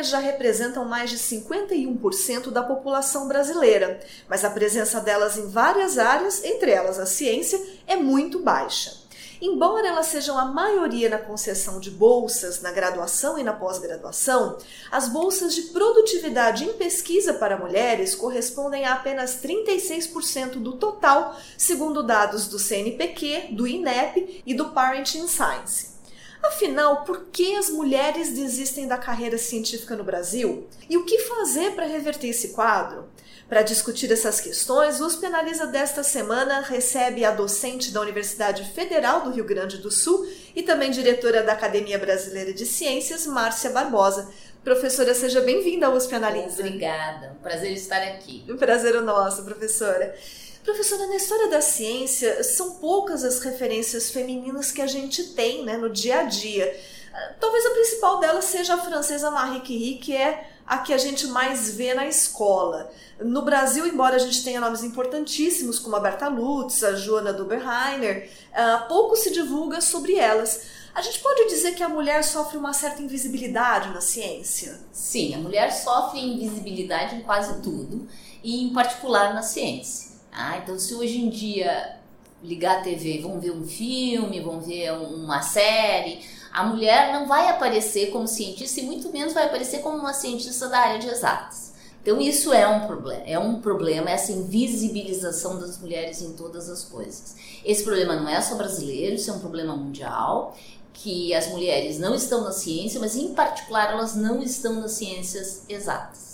Mulheres já representam mais de 51% da população brasileira, mas a presença delas em várias áreas, entre elas a ciência, é muito baixa. Embora elas sejam a maioria na concessão de bolsas na graduação e na pós-graduação, as bolsas de produtividade em pesquisa para mulheres correspondem a apenas 36% do total, segundo dados do CNPq, do INEP e do Parenting Science. Afinal, por que as mulheres desistem da carreira científica no Brasil? E o que fazer para reverter esse quadro? Para discutir essas questões, o USP Analisa desta semana recebe a docente da Universidade Federal do Rio Grande do Sul e também diretora da Academia Brasileira de Ciências, Márcia Barbosa. Professora, seja bem-vinda ao USP Analisa. Obrigada, um prazer estar aqui. Um prazer o nosso, professora. Professora, na história da ciência, são poucas as referências femininas que a gente tem né, no dia a dia. Talvez a principal delas seja a francesa Marie Curie, que é a que a gente mais vê na escola. No Brasil, embora a gente tenha nomes importantíssimos como a Berta Lutz, a Joana Doberheiner, pouco se divulga sobre elas. A gente pode dizer que a mulher sofre uma certa invisibilidade na ciência? Sim, a mulher sofre invisibilidade em quase tudo, e em particular na ciência. Ah, então se hoje em dia ligar a TV, vão ver um filme, vão ver uma série, a mulher não vai aparecer como cientista e muito menos vai aparecer como uma cientista da área de exatas. Então isso é um problema, é um problema essa invisibilização das mulheres em todas as coisas. Esse problema não é só brasileiro, isso é um problema mundial, que as mulheres não estão na ciência, mas em particular elas não estão nas ciências exatas.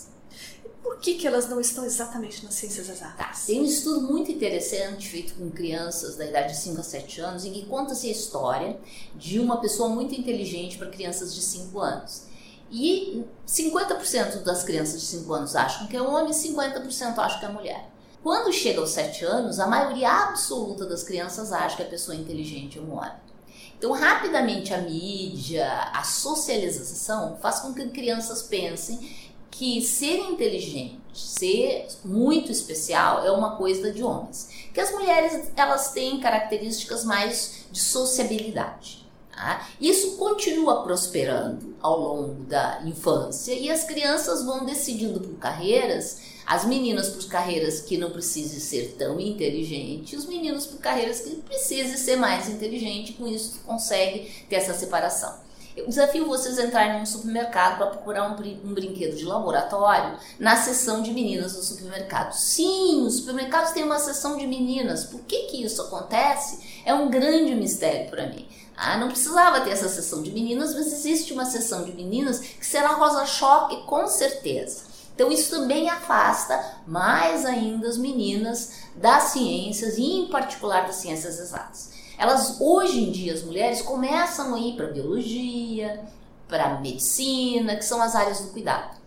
Por que, que elas não estão exatamente nas ciências exatas? Tá, tem um estudo muito interessante feito com crianças da idade de 5 a 7 anos em que conta-se a história de uma pessoa muito inteligente para crianças de 5 anos. E 50% das crianças de 5 anos acham que é homem e 50% acham que é mulher. Quando chega aos 7 anos, a maioria absoluta das crianças acha que a pessoa inteligente é um homem. Então, rapidamente, a mídia, a socialização faz com que crianças pensem que ser inteligente, ser muito especial é uma coisa de homens. Que as mulheres elas têm características mais de sociabilidade. Tá? Isso continua prosperando ao longo da infância e as crianças vão decidindo por carreiras, as meninas por carreiras que não precisem ser tão inteligentes, os meninos por carreiras que precisem ser mais inteligentes, com isso consegue ter essa separação. Eu desafio vocês a entrarem num supermercado para procurar um, um, brinquedo de laboratório na seção de meninas do supermercado. Sim, os supermercados têm uma seção de meninas. Por que, que isso acontece? É um grande mistério para mim. Ah, não precisava ter essa seção de meninas, mas existe uma seção de meninas que será rosa-choque com certeza. Então isso também afasta mais ainda as meninas das ciências e em particular das ciências exatas. Elas hoje em dia as mulheres começam a ir para biologia, para medicina, que são as áreas do cuidado.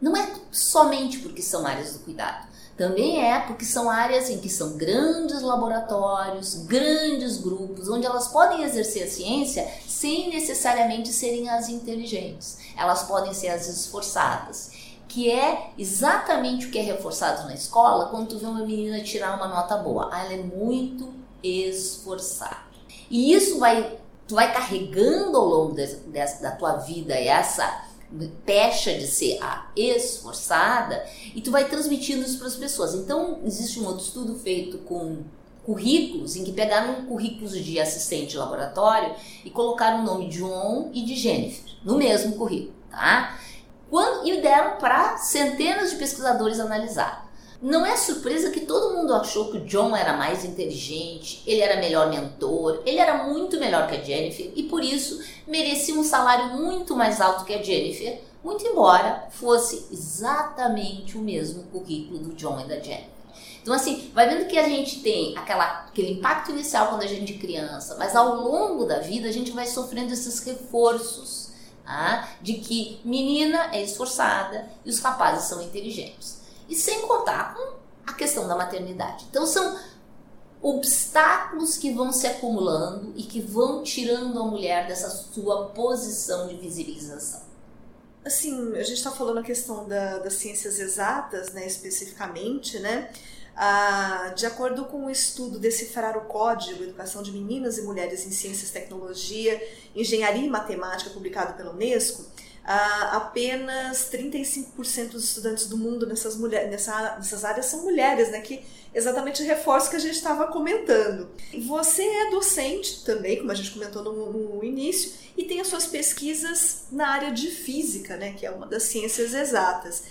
Não é somente porque são áreas do cuidado, também é porque são áreas em que são grandes laboratórios, grandes grupos, onde elas podem exercer a ciência sem necessariamente serem as inteligentes. Elas podem ser as esforçadas, que é exatamente o que é reforçado na escola quando tu vê uma menina tirar uma nota boa. Ah, ela é muito esforçar. E isso vai, tu vai carregando ao longo da tua vida essa pecha de ser a esforçada e tu vai transmitindo isso para as pessoas. Então, existe um outro estudo feito com currículos em que pegaram currículos de assistente de laboratório e colocaram o nome de John e de Jennifer no mesmo currículo, tá? Quando, e deram para centenas de pesquisadores analisar. Não é surpresa que todo mundo achou que o John era mais inteligente, ele era melhor mentor, ele era muito melhor que a Jennifer e por isso merecia um salário muito mais alto que a Jennifer, muito embora fosse exatamente o mesmo currículo do John e da Jennifer. Então, assim, vai vendo que a gente tem aquela, aquele impacto inicial quando a gente é criança, mas ao longo da vida a gente vai sofrendo esses reforços tá? de que menina é esforçada e os rapazes são inteligentes. E sem contar com a questão da maternidade. Então são obstáculos que vão se acumulando e que vão tirando a mulher dessa sua posição de visibilização? Assim, a gente está falando a questão da, das ciências exatas, né, especificamente, né? Ah, de acordo com o estudo Decifrar o Código, Educação de Meninas e Mulheres em Ciências, Tecnologia, Engenharia e Matemática, publicado pela Unesco, ah, apenas 35% dos estudantes do mundo nessas, mulher, nessa, nessas áreas são mulheres, né? Que exatamente reforça o que a gente estava comentando. Você é docente também, como a gente comentou no, no início, e tem as suas pesquisas na área de física, né? Que é uma das ciências exatas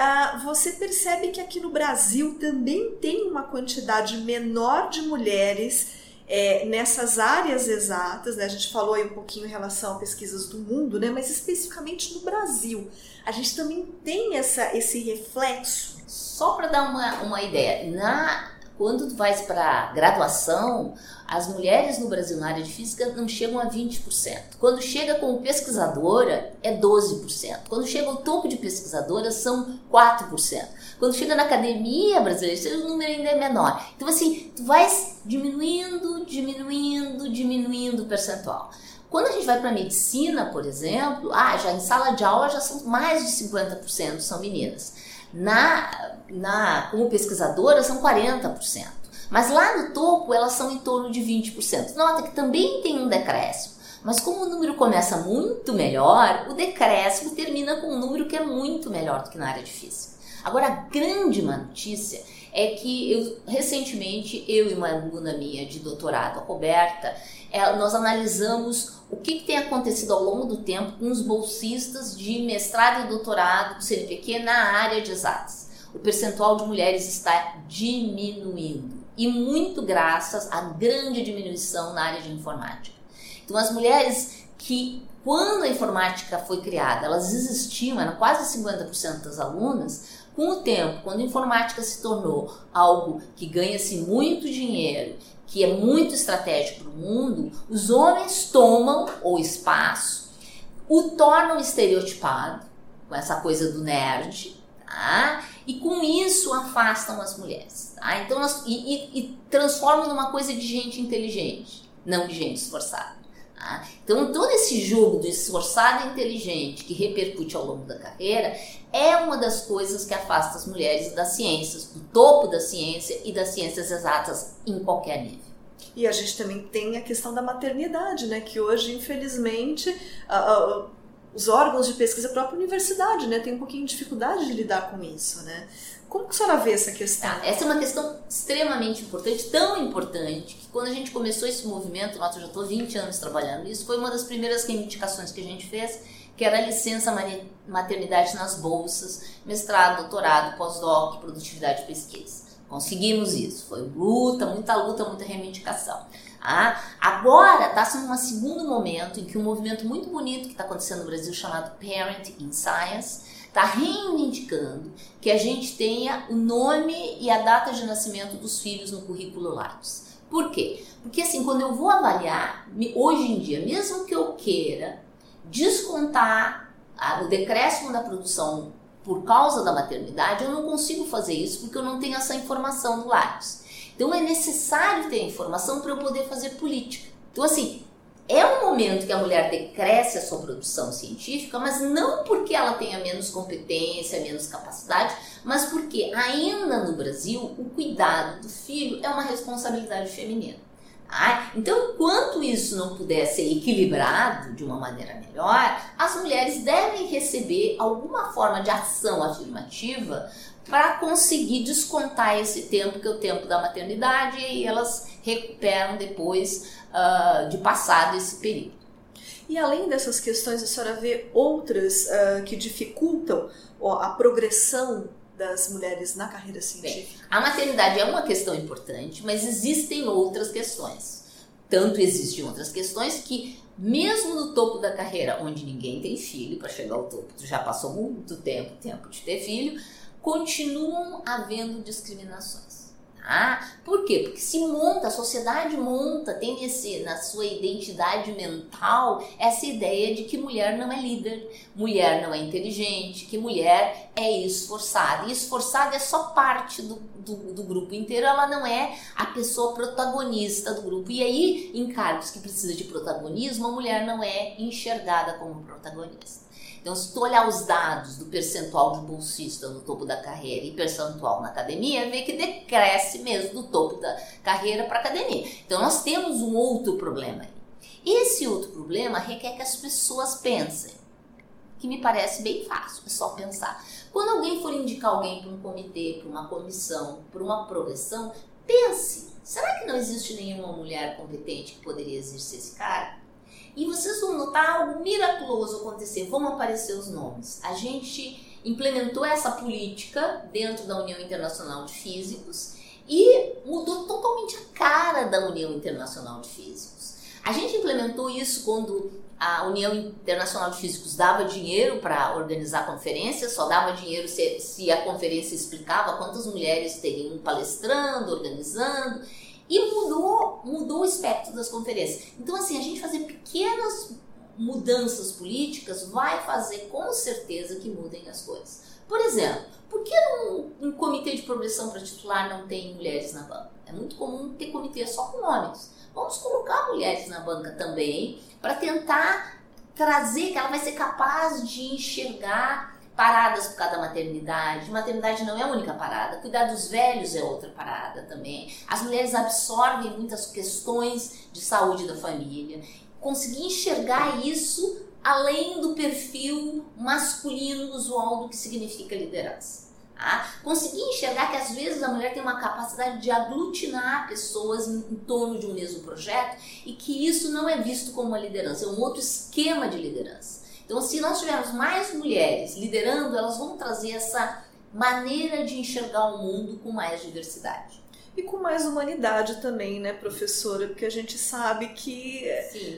ah, você percebe que aqui no Brasil também tem uma quantidade menor de mulheres é, nessas áreas exatas, né? A gente falou aí um pouquinho em relação a pesquisas do mundo, né? Mas especificamente no Brasil, a gente também tem essa, esse reflexo. Só para dar uma, uma ideia, na quando tu vais para graduação, as mulheres no Brasil na área de física não chegam a 20%. Quando chega como pesquisadora, é 12%. Quando chega ao topo de pesquisadora, são 4%. Quando chega na academia brasileira, o número ainda é menor. Então, assim, tu vais diminuindo, diminuindo, diminuindo o percentual. Quando a gente vai para medicina, por exemplo, ah, já em sala de aula já são mais de 50% são meninas. Na, na, como pesquisadora, são 40%. Mas lá no topo, elas são em torno de 20%. Nota que também tem um decréscimo. Mas como o número começa muito melhor, o decréscimo termina com um número que é muito melhor do que na área de física. Agora, a grande má notícia é que eu, recentemente, eu e uma aluna minha de doutorado, a Roberta, é, nós analisamos o que, que, tem acontecido ao longo do tempo com os bolsistas de mestrado e doutorado do CNPq na área de exatas. O percentual de mulheres está diminuindo e muito graças à grande diminuição na área de informática. Então, as mulheres que, quando a informática foi criada, elas existiam, eram quase 50% das alunas, com o tempo, quando a informática se tornou algo que ganha-se muito dinheiro que é muito estratégico para o mundo, os homens tomam o espaço, o tornam estereotipado, com essa coisa do nerd, tá? e com isso afastam as mulheres. Tá? Então, nós, e, e, e transformam numa coisa de gente inteligente, não de gente esforçada. Tá? Então, todo esse jogo do esforçado e inteligente que repercute ao longo da carreira é uma das coisas que afasta as mulheres das ciências, do topo da ciência e das ciências exatas em qualquer nível. E a gente também tem a questão da maternidade, né? Que hoje, infelizmente, os órgãos de pesquisa, a própria universidade, né, tem um pouquinho de dificuldade de lidar com isso, né? Como que a senhora vê essa questão? Tá, essa é uma questão extremamente importante, tão importante, que quando a gente começou esse movimento, eu já estou 20 anos trabalhando nisso, foi uma das primeiras reivindicações que a gente fez, que era a licença maternidade nas bolsas, mestrado, doutorado, pós-doc, produtividade e pesquisa. Conseguimos isso, foi luta, muita luta, muita reivindicação. Ah, agora está sendo um segundo momento em que um movimento muito bonito que está acontecendo no Brasil, chamado Parent in Science, está reivindicando que a gente tenha o nome e a data de nascimento dos filhos no currículo Lattes. Por quê? Porque assim, quando eu vou avaliar, hoje em dia, mesmo que eu queira descontar o decréscimo da produção por causa da maternidade, eu não consigo fazer isso porque eu não tenho essa informação do Lattes. Então é necessário ter informação para eu poder fazer política. Então, assim, é um momento que a mulher decresce a sua produção científica, mas não porque ela tenha menos competência, menos capacidade, mas porque ainda no Brasil o cuidado do filho é uma responsabilidade feminina. Tá? Então, enquanto isso não puder ser equilibrado de uma maneira melhor, as mulheres devem receber alguma forma de ação afirmativa para conseguir descontar esse tempo que é o tempo da maternidade e elas recuperam depois uh, de passado esse período. E além dessas questões, a senhora vê outras uh, que dificultam a progressão das mulheres na carreira científica? Bem, a maternidade é uma questão importante, mas existem outras questões. Tanto existem outras questões que, mesmo no topo da carreira, onde ninguém tem filho, para chegar ao topo, tu já passou muito tempo, tempo de ter filho, continuam havendo discriminações. Ah, por quê? Porque se monta, a sociedade monta, tem esse, na sua identidade mental essa ideia de que mulher não é líder, mulher não é inteligente, que mulher é esforçada. E esforçada é só parte do, do, do grupo inteiro, ela não é a pessoa protagonista do grupo. E aí, em cargos que precisa de protagonismo, a mulher não é enxergada como protagonista. Então, se tu olhar os dados do percentual de bolsista no topo da carreira e percentual na academia, vê que decresce mesmo do topo da carreira para a academia. Então, nós temos um outro problema aí. Esse outro problema requer que as pessoas pensem, que me parece bem fácil, é só pensar. Quando alguém for indicar alguém para um comitê, para uma comissão, para uma progressão, pense: será que não existe nenhuma mulher competente que poderia exercer esse cara? E vocês vão notar algo miraculoso acontecer, vão aparecer os nomes. A gente implementou essa política dentro da União Internacional de Físicos e mudou totalmente a cara da União Internacional de Físicos. A gente implementou isso quando a União Internacional de Físicos dava dinheiro para organizar conferências, só dava dinheiro se, se a conferência explicava quantas mulheres teriam palestrando, organizando e mudou, mudou o espectro das conferências. Então, assim, a gente fazer pequenas mudanças políticas vai fazer com certeza que mudem as coisas. Por exemplo, por que um, um comitê de progressão para titular não tem mulheres na banca? É muito comum ter comitê só com homens. Vamos colocar mulheres na banca também para tentar trazer que ela vai ser capaz de enxergar paradas por causa da maternidade. Maternidade não é a única parada. Cuidar dos velhos é outra parada também. As mulheres absorvem muitas questões de saúde da família. Conseguir enxergar isso além do perfil masculino usual do que significa liderança. Tá? Conseguir enxergar que às vezes a mulher tem uma capacidade de aglutinar pessoas em, em torno de um mesmo projeto e que isso não é visto como uma liderança, é um outro esquema de liderança. Então, se nós tivermos mais mulheres liderando, elas vão trazer essa maneira de enxergar o mundo com mais diversidade. E com mais humanidade também, né, professora? Porque a gente sabe que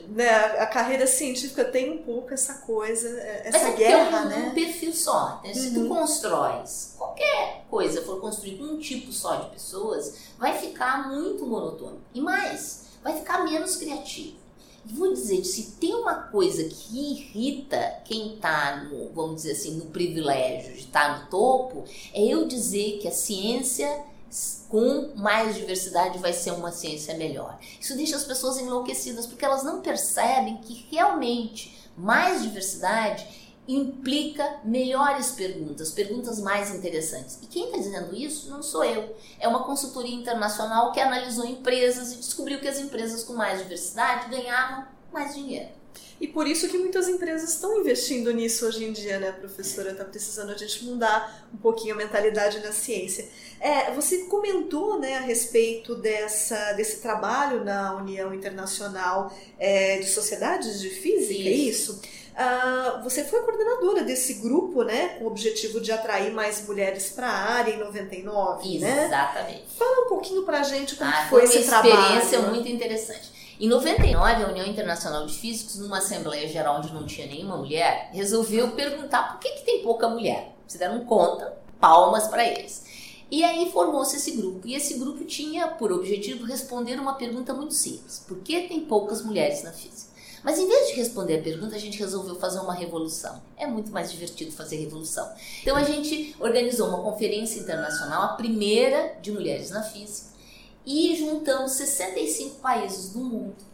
né, a carreira científica tem um pouco essa coisa, essa Mas é guerra, é um, né? um perfil só. Né? Se uhum. tu constróis qualquer coisa, for construir com um tipo só de pessoas, vai ficar muito monotônico. E mais, vai ficar menos criativo. Vou dizer, se tem uma coisa que irrita quem está, vamos dizer assim, no privilégio de estar tá no topo, é eu dizer que a ciência com mais diversidade vai ser uma ciência melhor. Isso deixa as pessoas enlouquecidas porque elas não percebem que realmente mais diversidade implica melhores perguntas, perguntas mais interessantes. E quem está dizendo isso não sou eu. É uma consultoria internacional que analisou empresas e descobriu que as empresas com mais diversidade ganhavam mais dinheiro. E por isso que muitas empresas estão investindo nisso hoje em dia, né, professora? Está precisando a gente mudar um pouquinho a mentalidade na ciência. É, você comentou né, a respeito dessa, desse trabalho na União Internacional é, de Sociedades de Física, é isso. é isso? Uh, você foi coordenadora desse grupo, né, com o objetivo de atrair mais mulheres para a área em 99, né? Exatamente. Fala um pouquinho para a gente como ah, foi esse trabalho. Foi uma experiência muito interessante. Em 99, a União Internacional de Físicos, numa Assembleia Geral onde não tinha nenhuma mulher, resolveu perguntar por que, que tem pouca mulher. Se deram conta, palmas para eles. E aí formou-se esse grupo. E esse grupo tinha por objetivo responder uma pergunta muito simples: por que tem poucas mulheres na física? Mas em vez de responder a pergunta, a gente resolveu fazer uma revolução. É muito mais divertido fazer revolução. Então a gente organizou uma conferência internacional, a primeira de mulheres na física, e juntamos 65 países do mundo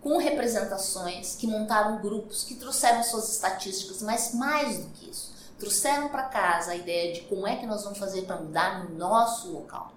com representações que montaram grupos que trouxeram suas estatísticas, mas mais do que isso, trouxeram para casa a ideia de como é que nós vamos fazer para mudar no nosso local.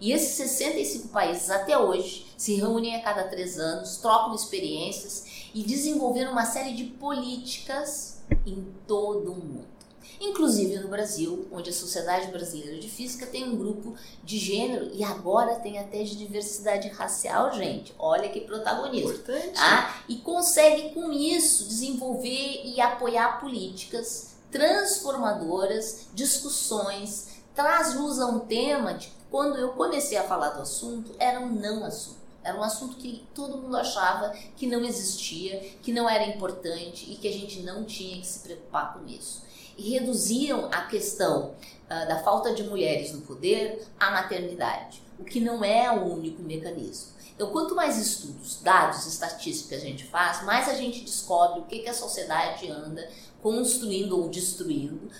E esses 65 países até hoje se reúnem a cada três anos, trocam experiências e desenvolveram uma série de políticas em todo o mundo. Inclusive no Brasil, onde a Sociedade Brasileira de Física tem um grupo de gênero e agora tem até de diversidade racial, gente. Olha que protagonismo. Importante. Tá? E consegue com isso desenvolver e apoiar políticas transformadoras, discussões, traz luz a um tema de quando eu comecei a falar do assunto, era um não assunto. Era um assunto que todo mundo achava que não existia, que não era importante e que a gente não tinha que se preocupar com isso. E reduziam a questão uh, da falta de mulheres no poder à maternidade. o que não é o único mecanismo. Então, quanto mais estudos, dados, estatísticas a gente faz, mais a gente descobre o que, que a sociedade anda construindo ou destruindo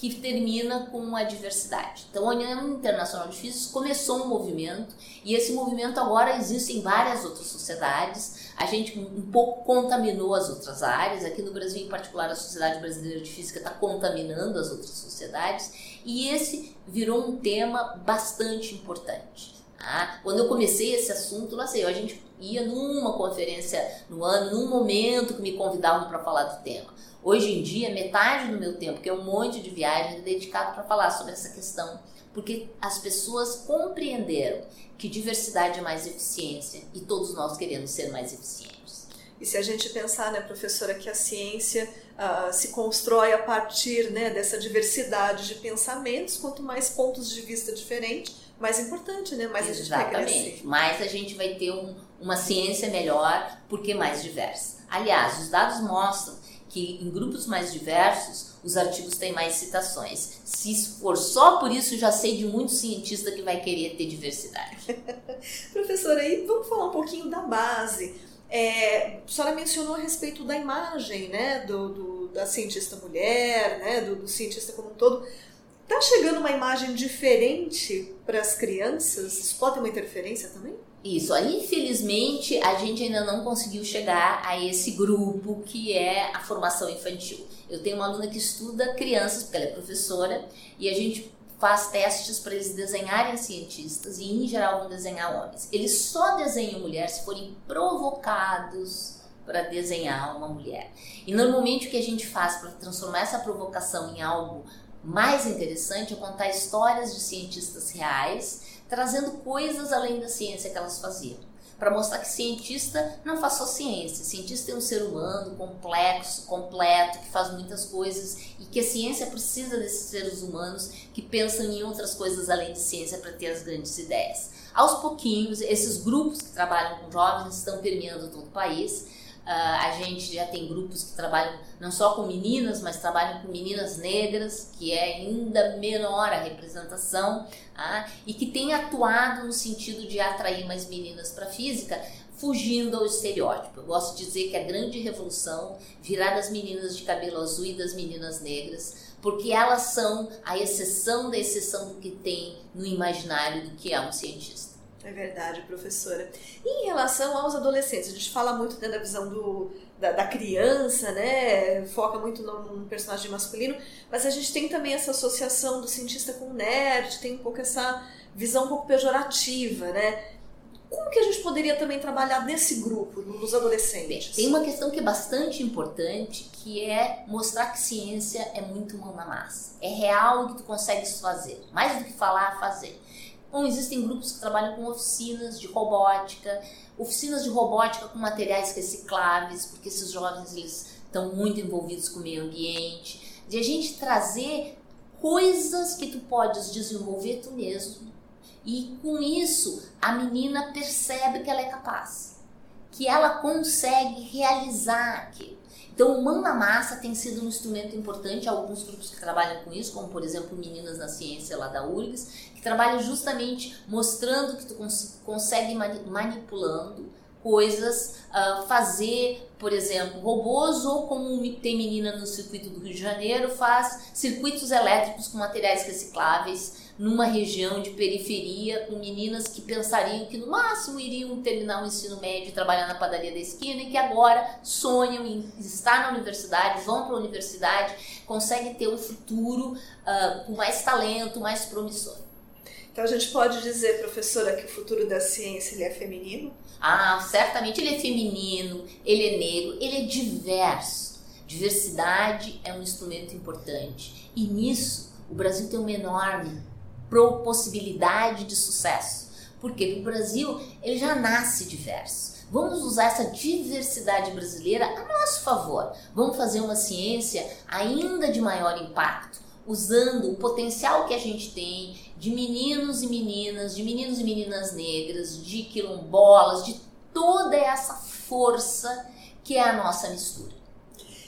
que termina com a diversidade. Então, a União Internacional de Físicos começou um movimento e esse movimento agora existe em várias outras sociedades. A gente um pouco contaminou as outras áreas. Aqui no Brasil, em particular, a Sociedade Brasileira de Física está contaminando as outras sociedades e esse virou um tema bastante importante. Tá? Quando eu comecei esse assunto, não sei, a gente ia numa conferência no ano, num momento que me convidavam para falar do tema. Hoje em dia, metade do meu tempo, que é um monte de viagem, é dedicado para falar sobre essa questão, porque as pessoas compreenderam que diversidade é mais eficiência e todos nós queremos ser mais eficientes. E se a gente pensar, né, professora, que a ciência uh, se constrói a partir né, dessa diversidade de pensamentos, quanto mais pontos de vista diferentes, mais importante, né? Mais Exatamente. a gente Mais a gente vai ter um, uma ciência melhor, porque mais diversa. Aliás, os dados mostram que em grupos mais diversos os artigos têm mais citações. Se for só por isso, já sei de muito cientista que vai querer ter diversidade. Professora, aí vamos falar um pouquinho da base. É, a senhora mencionou a respeito da imagem, né, do, do da cientista mulher, né, do, do cientista como um todo. Tá chegando uma imagem diferente para as crianças? Isso pode ter uma interferência também? Isso, infelizmente a gente ainda não conseguiu chegar a esse grupo que é a formação infantil. Eu tenho uma aluna que estuda crianças, porque ela é professora, e a gente faz testes para eles desenharem cientistas e em geral vão desenhar homens. Eles só desenham mulher se forem provocados para desenhar uma mulher. E normalmente o que a gente faz para transformar essa provocação em algo mais interessante é contar histórias de cientistas reais trazendo coisas além da ciência que elas faziam. Para mostrar que cientista não faz só ciência, cientista é um ser humano complexo, completo, que faz muitas coisas e que a ciência precisa desses seres humanos que pensam em outras coisas além de ciência para ter as grandes ideias. Aos pouquinhos, esses grupos que trabalham com jovens estão permeando todo o país a gente já tem grupos que trabalham não só com meninas, mas trabalham com meninas negras, que é ainda menor a representação, uh, e que tem atuado no sentido de atrair mais meninas para a física, fugindo ao estereótipo. Eu gosto de dizer que a grande revolução virá das meninas de cabelo azul e das meninas negras, porque elas são a exceção da exceção do que tem no imaginário do que é um cientista. É verdade, professora. E em relação aos adolescentes, a gente fala muito né, da visão do, da, da, criança, né? Foca muito no, personagem masculino, mas a gente tem também essa associação do cientista com o nerd, tem um pouco essa visão um pouco pejorativa, né? Como que a gente poderia também trabalhar nesse grupo, nos adolescentes? Bem, tem uma questão que é bastante importante, que é mostrar que ciência é muito mão na massa. É real o que tu consegues fazer. Mais do que falar, fazer. Bom, existem grupos que trabalham com oficinas de robótica, oficinas de robótica com materiais recicláveis, porque esses jovens eles estão muito envolvidos com o meio ambiente, de a gente trazer coisas que tu podes desenvolver tu mesmo. E com isso, a menina percebe que ela é capaz, que ela consegue realizar aquilo. Então, o Mão na Massa tem sido um instrumento importante. Há alguns grupos que trabalham com isso, como por exemplo Meninas na Ciência lá da URGS, que trabalham justamente mostrando que tu cons consegue manipulando coisas, uh, fazer, por exemplo, robôs ou como tem menina no circuito do Rio de Janeiro, faz circuitos elétricos com materiais recicláveis numa região de periferia com meninas que pensariam que no máximo iriam terminar o ensino médio e trabalhar na padaria da esquina e que agora sonham em estar na universidade, vão para a universidade, conseguem ter um futuro uh, com mais talento, mais promissor. Então a gente pode dizer, professora, que o futuro da ciência ele é feminino? Ah, certamente ele é feminino, ele é negro, ele é diverso. Diversidade é um instrumento importante. E nisso, o Brasil tem uma enorme possibilidade de sucesso. Porque o Brasil ele já nasce diverso. Vamos usar essa diversidade brasileira a nosso favor. Vamos fazer uma ciência ainda de maior impacto, usando o potencial que a gente tem de meninos e meninas, de meninos e meninas negras, de quilombolas, de toda essa força que é a nossa mistura.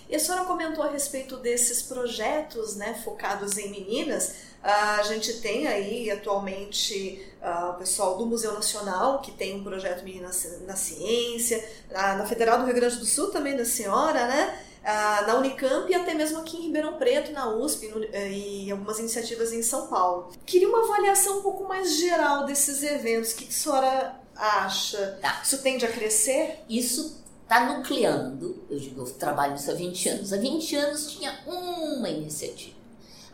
E a senhora comentou a respeito desses projetos né, focados em meninas. A gente tem aí atualmente uh, o pessoal do Museu Nacional, que tem um projeto Meninas na Ciência, na Federal do Rio Grande do Sul também da senhora, né? Uh, na Unicamp e até mesmo aqui em Ribeirão Preto, na USP no, eh, e algumas iniciativas em São Paulo. Queria uma avaliação um pouco mais geral desses eventos. O que, que a senhora acha? Tá. Isso tende a crescer? Isso está nucleando. Eu digo, eu trabalho nisso há 20 anos. Há 20 anos tinha uma iniciativa.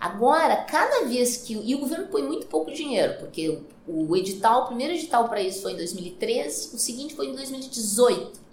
Agora, cada vez que. E o governo põe muito pouco dinheiro, porque o, edital, o primeiro edital para isso foi em 2013, o seguinte foi em 2018.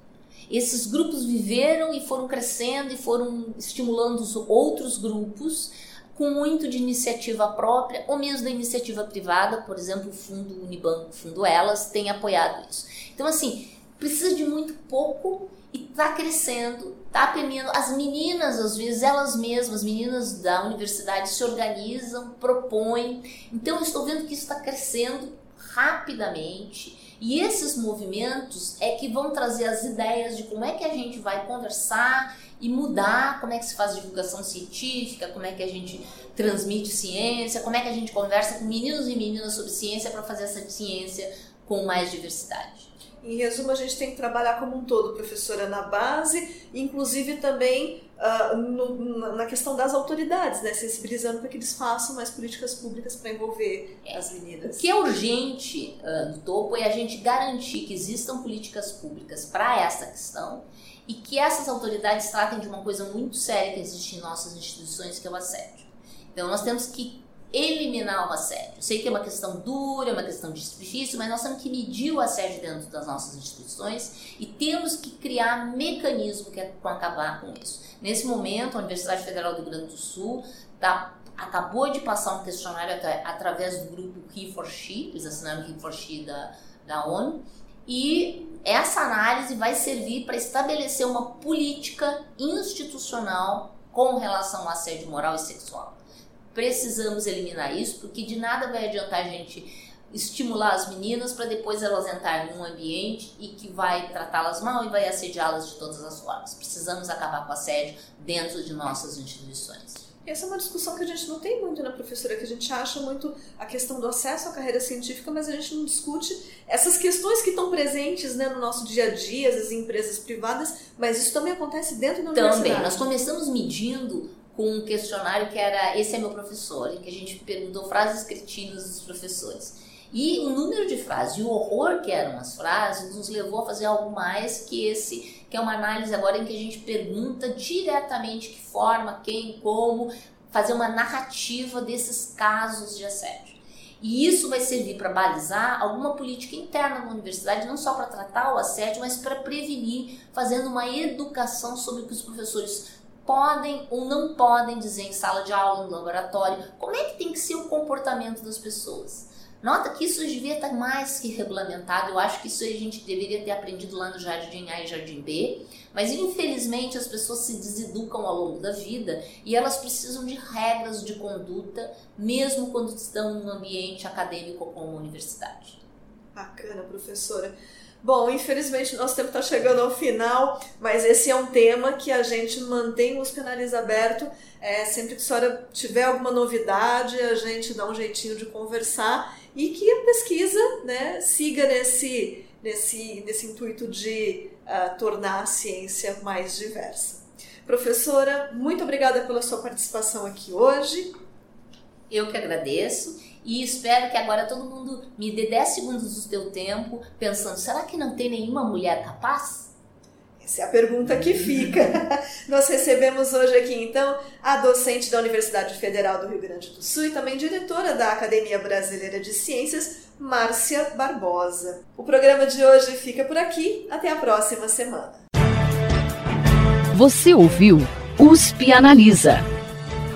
Esses grupos viveram e foram crescendo e foram estimulando os outros grupos com muito de iniciativa própria ou mesmo da iniciativa privada, por exemplo, o Fundo Unibanco, o Fundo Elas, tem apoiado isso. Então, assim, precisa de muito pouco e está crescendo, está premiando. As meninas, às vezes, elas mesmas, meninas da universidade, se organizam, propõem. Então, eu estou vendo que isso está crescendo rapidamente e esses movimentos é que vão trazer as ideias de como é que a gente vai conversar e mudar, como é que se faz divulgação científica, como é que a gente transmite ciência, como é que a gente conversa com meninos e meninas sobre ciência para fazer essa ciência com mais diversidade. Em resumo, a gente tem que trabalhar como um todo, professora, na base, inclusive também uh, no, na questão das autoridades, né? sensibilizando para que eles façam mais políticas públicas para envolver é. as meninas. O que é urgente uh, no topo é a gente garantir que existam políticas públicas para essa questão e que essas autoridades tratem de uma coisa muito séria que existe em nossas instituições, que é o assédio. Então, nós temos que eliminar o assédio. Sei que é uma questão dura, é uma questão difícil, mas nós temos que medir o assédio dentro das nossas instituições e temos que criar mecanismo que é acabar com isso. Nesse momento, a Universidade Federal do Rio Grande do Sul tá, acabou de passar um questionário através do grupo He for She, eles assinaram o He for She da, da ONU, e essa análise vai servir para estabelecer uma política institucional com relação ao assédio moral e sexual. Precisamos eliminar isso, porque de nada vai adiantar a gente estimular as meninas para depois elas entrarem num ambiente e que vai tratá-las mal e vai assediá-las de todas as formas. Precisamos acabar com o assédio dentro de nossas instituições. Essa é uma discussão que a gente não tem muito, né, professora? Que a gente acha muito a questão do acesso à carreira científica, mas a gente não discute essas questões que estão presentes né, no nosso dia a dia, as empresas privadas, mas isso também acontece dentro da também. universidade. Também. Nós começamos medindo com um questionário que era Esse é meu professor, em que a gente perguntou frases cretinas dos professores. E o número de frases e o horror que eram as frases nos levou a fazer algo mais que esse, que é uma análise agora em que a gente pergunta diretamente que forma, quem, como, fazer uma narrativa desses casos de assédio. E isso vai servir para balizar alguma política interna da universidade, não só para tratar o assédio, mas para prevenir, fazendo uma educação sobre o que os professores podem ou não podem dizer em sala de aula, no laboratório, como é que tem que ser o comportamento das pessoas. Nota que isso devia estar mais que regulamentado, eu acho que isso a gente deveria ter aprendido lá no Jardim A e Jardim B, mas infelizmente as pessoas se deseducam ao longo da vida e elas precisam de regras de conduta, mesmo quando estão num ambiente acadêmico como a universidade. Bacana, professora. Bom, infelizmente nosso tempo está chegando ao final, mas esse é um tema que a gente mantém o Analisa aberto. É, sempre que a senhora tiver alguma novidade, a gente dá um jeitinho de conversar e que a pesquisa né, siga nesse, nesse, nesse intuito de uh, tornar a ciência mais diversa. Professora, muito obrigada pela sua participação aqui hoje. Eu que agradeço e espero que agora todo mundo me dê 10 segundos do teu tempo pensando: será que não tem nenhuma mulher capaz? Essa é a pergunta que fica. Nós recebemos hoje aqui, então, a docente da Universidade Federal do Rio Grande do Sul e também diretora da Academia Brasileira de Ciências, Márcia Barbosa. O programa de hoje fica por aqui. Até a próxima semana. Você ouviu USP Analisa